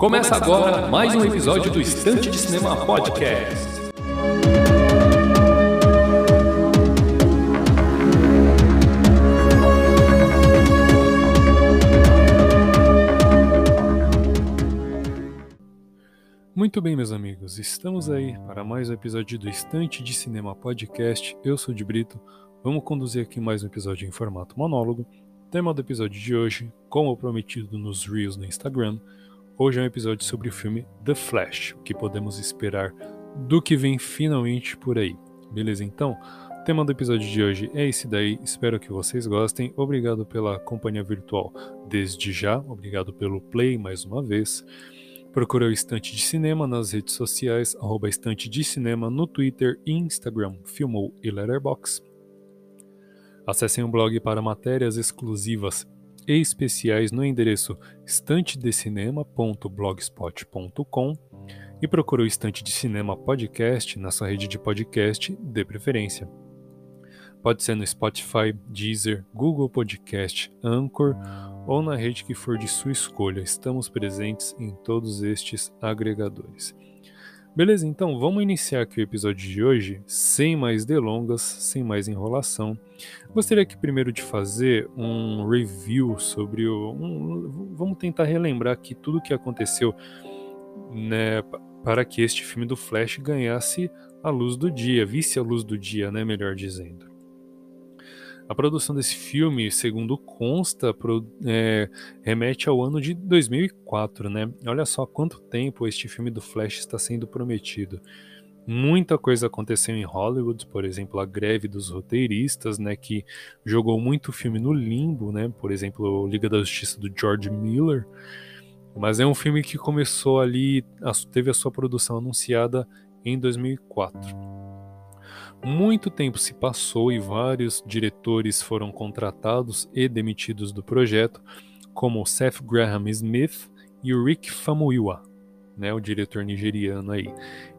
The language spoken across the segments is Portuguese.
Começa agora mais um episódio do Estante de Cinema Podcast. Muito bem, meus amigos, estamos aí para mais um episódio do Estante de Cinema Podcast. Eu sou de Brito, vamos conduzir aqui mais um episódio em formato monólogo. Tema do episódio de hoje, como prometido nos Reels no Instagram, Hoje é um episódio sobre o filme The Flash, o que podemos esperar do que vem finalmente por aí. Beleza? Então, o tema do episódio de hoje é esse daí. Espero que vocês gostem. Obrigado pela companhia virtual desde já. Obrigado pelo play mais uma vez. Procure o Estante de Cinema nas redes sociais, arroba Estante de Cinema no Twitter e Instagram, Filmou e Letterboxd. Acessem o blog para matérias exclusivas e especiais no endereço estantedecinema.blogspot.com e procure o Estante de Cinema Podcast na sua rede de podcast de preferência. Pode ser no Spotify, Deezer, Google Podcast, Anchor ou na rede que for de sua escolha. Estamos presentes em todos estes agregadores. Beleza, então vamos iniciar aqui o episódio de hoje, sem mais delongas, sem mais enrolação. Gostaria aqui primeiro de fazer um review sobre o. Um, vamos tentar relembrar aqui tudo o que aconteceu né, para que este filme do Flash ganhasse a luz do dia, visse a luz do dia, né, melhor dizendo. A produção desse filme, segundo consta, é, remete ao ano de 2004, né? Olha só quanto tempo este filme do Flash está sendo prometido. Muita coisa aconteceu em Hollywood, por exemplo, a greve dos roteiristas, né, que jogou muito filme no limbo, né? Por exemplo, Liga da Justiça do George Miller. Mas é um filme que começou ali, teve a sua produção anunciada em 2004. Muito tempo se passou e vários diretores foram contratados e demitidos do projeto, como Seth Graham Smith e o Rick Famuyiwa, né, o diretor nigeriano aí.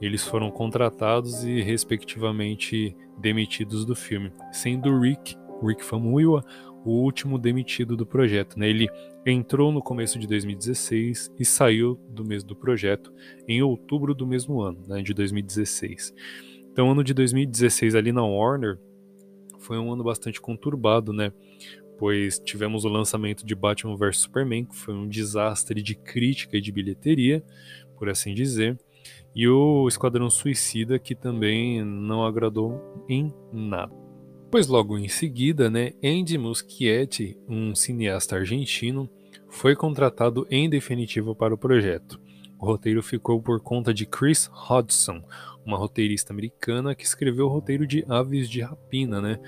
Eles foram contratados e respectivamente demitidos do filme, sendo Rick, Rick Famuyiwa, o último demitido do projeto. Né? Ele entrou no começo de 2016 e saiu do mês do projeto em outubro do mesmo ano, né, de 2016. Então, ano de 2016 ali na Warner foi um ano bastante conturbado, né? Pois tivemos o lançamento de Batman vs Superman, que foi um desastre de crítica e de bilheteria, por assim dizer, e o Esquadrão Suicida, que também não agradou em nada. Pois logo em seguida, né, Andy Muschietti, um cineasta argentino, foi contratado em definitivo para o projeto. O roteiro ficou por conta de Chris Hodgson, uma roteirista americana que escreveu o roteiro de Aves de Rapina, né?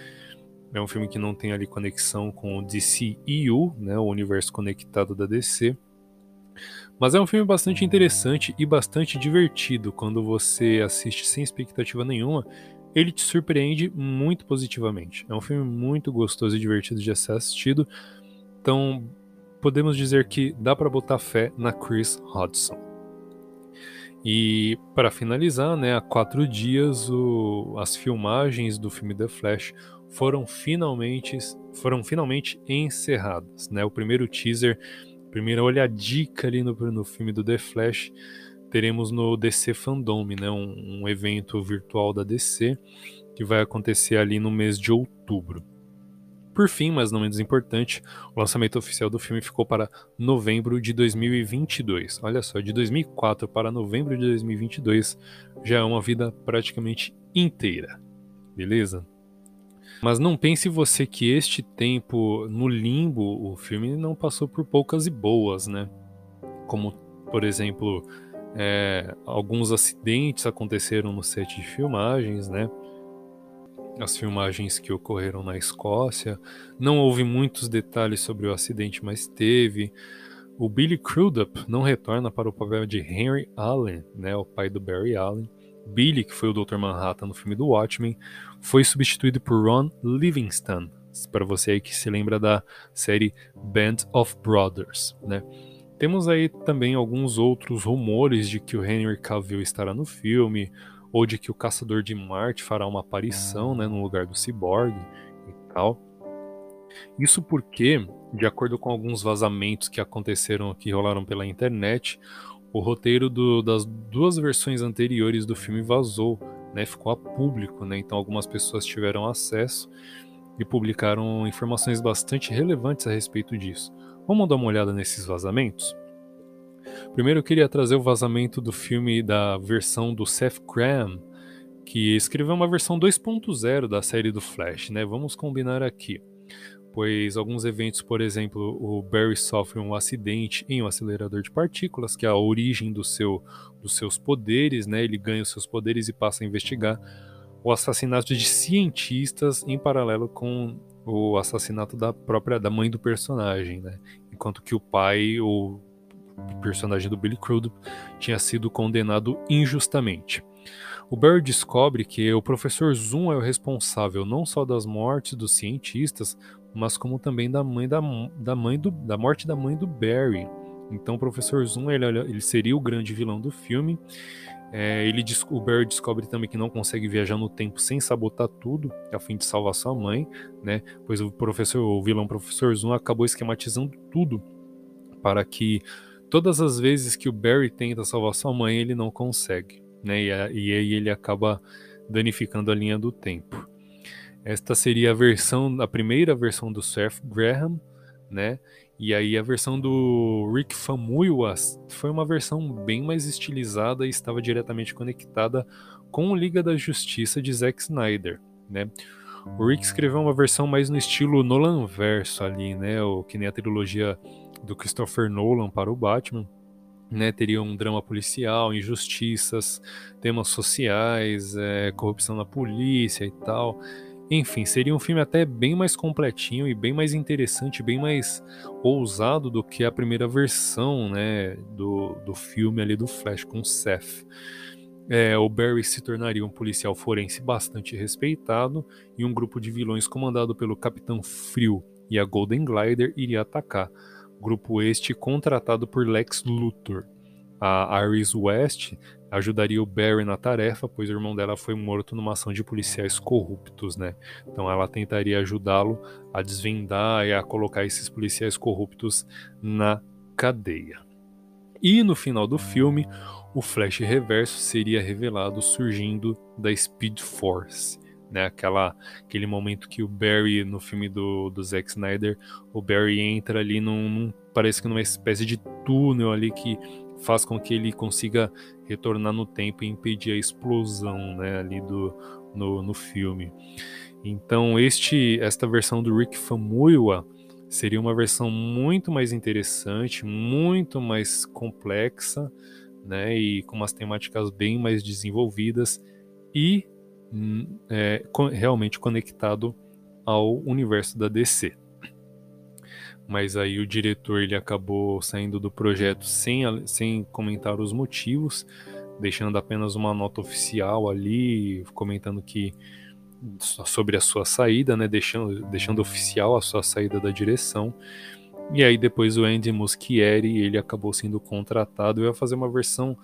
É um filme que não tem ali conexão com o DCEU, né, o universo conectado da DC. Mas é um filme bastante interessante e bastante divertido quando você assiste sem expectativa nenhuma. Ele te surpreende muito positivamente. É um filme muito gostoso e divertido de ser assistido. Então, podemos dizer que dá para botar fé na Chris Hodgson. E para finalizar, né, há quatro dias o, as filmagens do filme The Flash foram finalmente, foram finalmente encerradas. Né? O primeiro teaser, primeira olhadica ali no, no filme do The Flash, teremos no DC Fandom, né? um, um evento virtual da DC que vai acontecer ali no mês de outubro. Por fim, mas não menos importante, o lançamento oficial do filme ficou para novembro de 2022. Olha só, de 2004 para novembro de 2022 já é uma vida praticamente inteira. Beleza? Mas não pense você que este tempo no limbo, o filme não passou por poucas e boas, né? Como, por exemplo, é, alguns acidentes aconteceram no set de filmagens, né? As filmagens que ocorreram na Escócia. Não houve muitos detalhes sobre o acidente, mas teve. O Billy Crudup não retorna para o papel de Henry Allen, né, o pai do Barry Allen. Billy, que foi o Dr. Manhattan no filme do Watchmen, foi substituído por Ron Livingston, para você aí que se lembra da série Band of Brothers, né? Temos aí também alguns outros rumores de que o Henry Cavill estará no filme, ou de que o Caçador de Marte fará uma aparição né, no lugar do Cyborg e tal. Isso porque, de acordo com alguns vazamentos que aconteceram, que rolaram pela internet, o roteiro do, das duas versões anteriores do filme vazou, né, ficou a público, né, então algumas pessoas tiveram acesso e publicaram informações bastante relevantes a respeito disso. Vamos dar uma olhada nesses vazamentos? Primeiro eu queria trazer o vazamento do filme da versão do Seth Graham, que escreveu uma versão 2.0 da série do Flash, né? Vamos combinar aqui. Pois alguns eventos, por exemplo, o Barry sofre um acidente em um acelerador de partículas, que é a origem do seu, dos seus poderes, né? Ele ganha os seus poderes e passa a investigar o assassinato de cientistas em paralelo com o assassinato da própria da mãe do personagem, né? Enquanto que o pai, o personagem do Billy Crudup, tinha sido condenado injustamente. O Barry descobre que o professor Zoom é o responsável não só das mortes dos cientistas, mas como também da mãe da, da mãe do, da morte da mãe do Barry. Então o professor Zoom ele, ele seria o grande vilão do filme. É, ele, o Barry descobre também que não consegue viajar no tempo sem sabotar tudo, a fim de salvar sua mãe, né? Pois o professor, o vilão professor Zoom acabou esquematizando tudo para que todas as vezes que o Barry tenta salvar sua mãe, ele não consegue né? E, e aí ele acaba danificando a linha do tempo. Esta seria a versão, a primeira versão do Seth Graham, né? E aí a versão do Rick Famuyiwa foi uma versão bem mais estilizada e estava diretamente conectada com o Liga da Justiça de Zack Snyder, né? O Rick escreveu uma versão mais no estilo Nolan verso ali, né? O que nem a trilogia do Christopher Nolan para o Batman né, teria um drama policial, injustiças, temas sociais, é, corrupção na polícia e tal. Enfim, seria um filme até bem mais completinho e bem mais interessante, bem mais ousado do que a primeira versão né, do, do filme ali do Flash com Seth. É, o Barry se tornaria um policial forense bastante respeitado e um grupo de vilões comandado pelo Capitão Frio e a Golden Glider iria atacar grupo este contratado por Lex Luthor. A Iris West ajudaria o Barry na tarefa, pois o irmão dela foi morto numa ação de policiais corruptos, né? Então ela tentaria ajudá-lo a desvendar e a colocar esses policiais corruptos na cadeia. E no final do filme, o Flash Reverso seria revelado surgindo da Speed Force né? Aquela, aquele momento que o Barry, no filme do, do Zack Snyder, o Barry entra ali num, num, parece que numa espécie de túnel ali que faz com que ele consiga retornar no tempo e impedir a explosão, né? Ali do, no, no filme. Então este, esta versão do Rick Famuyiwa seria uma versão muito mais interessante, muito mais complexa, né? E com umas temáticas bem mais desenvolvidas e é, realmente conectado ao universo da DC. Mas aí o diretor ele acabou saindo do projeto sem, sem comentar os motivos, deixando apenas uma nota oficial ali, comentando que sobre a sua saída, né, deixando, deixando oficial a sua saída da direção. E aí depois o Andy Muschietti ele acabou sendo contratado e vai fazer uma versão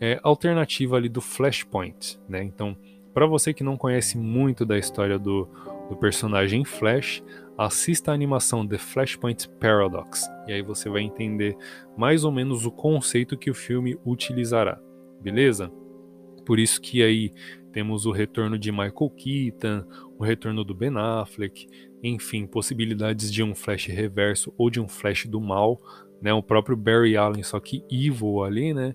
é, alternativa ali do Flashpoint, né? Então para você que não conhece muito da história do, do personagem Flash, assista a animação The Flashpoint Paradox e aí você vai entender mais ou menos o conceito que o filme utilizará, beleza? Por isso que aí temos o retorno de Michael Keaton, o retorno do Ben Affleck, enfim, possibilidades de um Flash reverso ou de um Flash do mal, né? O próprio Barry Allen, só que evil ali, né?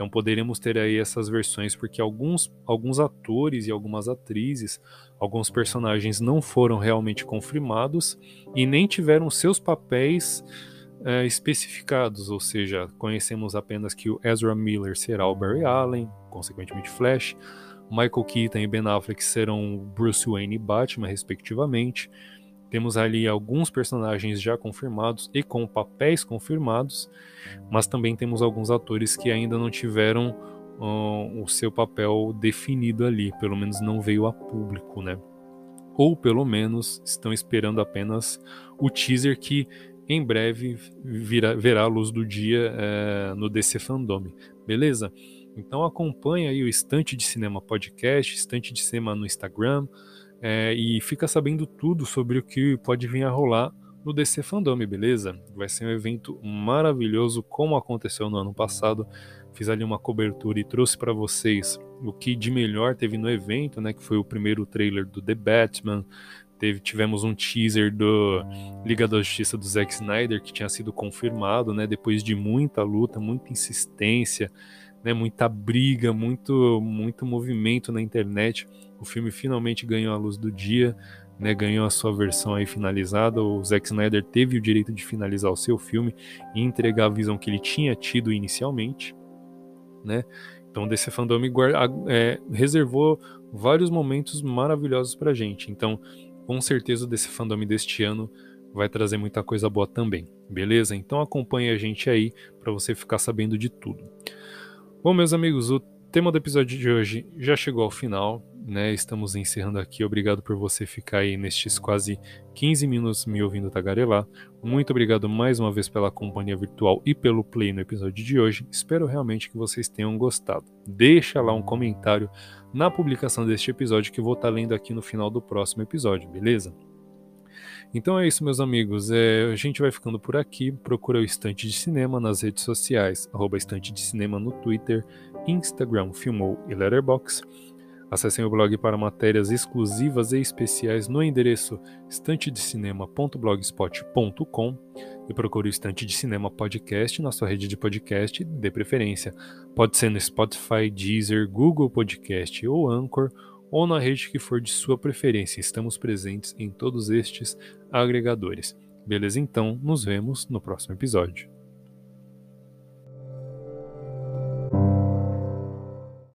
Então poderemos ter aí essas versões, porque alguns, alguns atores e algumas atrizes, alguns personagens não foram realmente confirmados e nem tiveram seus papéis é, especificados, ou seja, conhecemos apenas que o Ezra Miller será o Barry Allen, consequentemente Flash, Michael Keaton e Ben Affleck serão Bruce Wayne e Batman, respectivamente. Temos ali alguns personagens já confirmados e com papéis confirmados, mas também temos alguns atores que ainda não tiveram uh, o seu papel definido ali, pelo menos não veio a público, né? Ou pelo menos estão esperando apenas o teaser que em breve virá, verá a luz do dia é, no DC Fandom, beleza? Então acompanhe aí o Estante de Cinema Podcast, Estante de Cinema no Instagram, é, e fica sabendo tudo sobre o que pode vir a rolar no DC Fandome, beleza? Vai ser um evento maravilhoso, como aconteceu no ano passado. Fiz ali uma cobertura e trouxe para vocês o que de melhor teve no evento, né? Que foi o primeiro trailer do The Batman. Teve, tivemos um teaser do Liga da Justiça do Zack Snyder que tinha sido confirmado, né? Depois de muita luta, muita insistência, né? Muita briga, muito, muito movimento na internet. O filme finalmente ganhou a luz do dia né, ganhou a sua versão aí finalizada. O Zack Snyder teve o direito de finalizar o seu filme e entregar a visão que ele tinha tido inicialmente, né? Então, DC Fandom é, reservou vários momentos maravilhosos pra gente. Então, com certeza, o DC Fandom deste ano vai trazer muita coisa boa também, beleza? Então, acompanhe a gente aí para você ficar sabendo de tudo. Bom, meus amigos, o tema do episódio de hoje já chegou ao final né? Estamos encerrando aqui. Obrigado por você ficar aí nestes quase 15 minutos me ouvindo tagarelar. Muito obrigado mais uma vez pela companhia virtual e pelo play no episódio de hoje. Espero realmente que vocês tenham gostado. Deixa lá um comentário na publicação deste episódio que vou estar lendo aqui no final do próximo episódio, beleza? Então é isso, meus amigos. É, a gente vai ficando por aqui. Procura o Estante de Cinema nas redes sociais, arroba Estante de Cinema no Twitter, Instagram, Filmou e Letterboxd. Acessem o blog para matérias exclusivas e especiais no endereço estantedecinema.blogspot.com e procure o Estante de Cinema Podcast na sua rede de podcast de preferência. Pode ser no Spotify, Deezer, Google Podcast ou Anchor ou na rede que for de sua preferência. Estamos presentes em todos estes agregadores. Beleza? Então, nos vemos no próximo episódio.